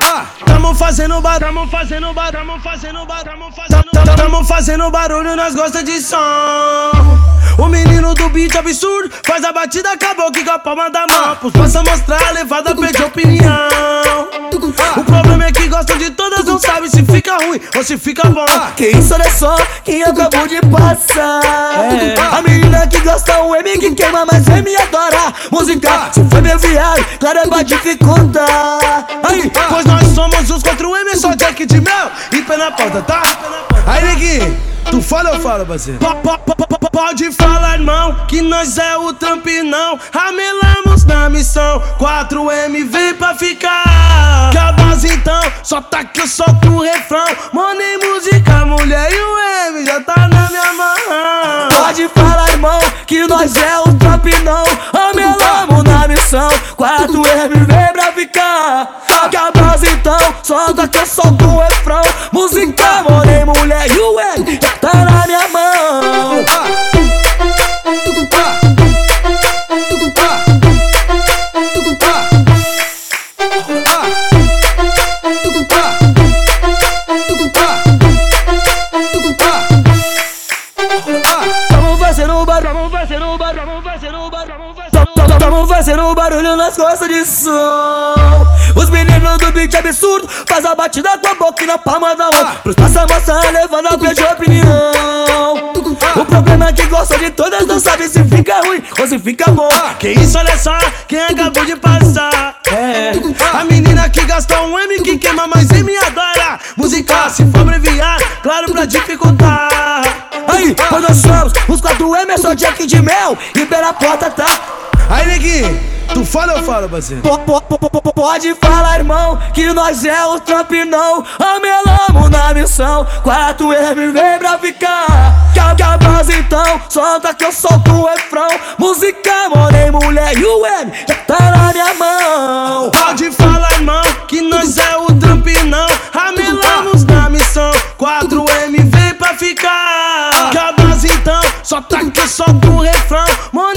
Ah, tamo fazendo barulho, tamo fazendo barulho, tamo fazendo barulho, tamo fazendo barulho, tamo fazendo barulho, nós gosta de som. O menino do beat absurdo faz a batida, acabou que com a palma da mão. Posso mostrar, a levada pede opinião. O problema é que gostam de todas, não sabe se fica ruim ou se fica bom. Que isso, olha só, quem acabou de passar. A menina que gosta o M que queima, mas M adora música. Se foi meu viado, claro é pra dificultar. Aí, pois nós somos os contra o M, só Jack de mel e pé na porta, tá? Aí, neguinho, tu fala ou fala, parceiro? Po- po- po- po- Pode falar, irmão, que nós é o trampinão. Ramelamos na missão, 4M vem pra ficar. Que a base então, só tá que eu solto o refrão. Money, nós é o trap não. Amelamos na missão. 4M vem pra ficar. Que a base então, solta que eu solto o refrão. Música, morei, mulher e o M tá Fazendo barulho, tamo fazendo barulho, tamo fazendo barulho, tamo fazendo Tamo fazendo barulho nas costas de som. Os meninos do beat absurdo Faz a batida com a boca na palma da mão. Pros passa moça levando a pedir opinião. O problema é que gosta de todas Não sabe se fica ruim ou se fica bom. Que isso, olha só, quem acabou de passar. É, A menina que gasta um M que queima, mas M adora música. Se for abreviar, claro pra dificultar. Aí, quando nós somos os quatro Emerson, Jack de Mel E pela porta tá? Aí, neguinho, tu fala ou fala, parceiro? Po- po- po- po- po- Pode falar, irmão, que nós é o Trump não. Amelamos na missão 4M vem pra ficar. Que a, que a base então, solta que eu solto o refrão. Música, morei, mulher e o M já tá na minha mão. Pode falar, ataque só do refrão. Mano,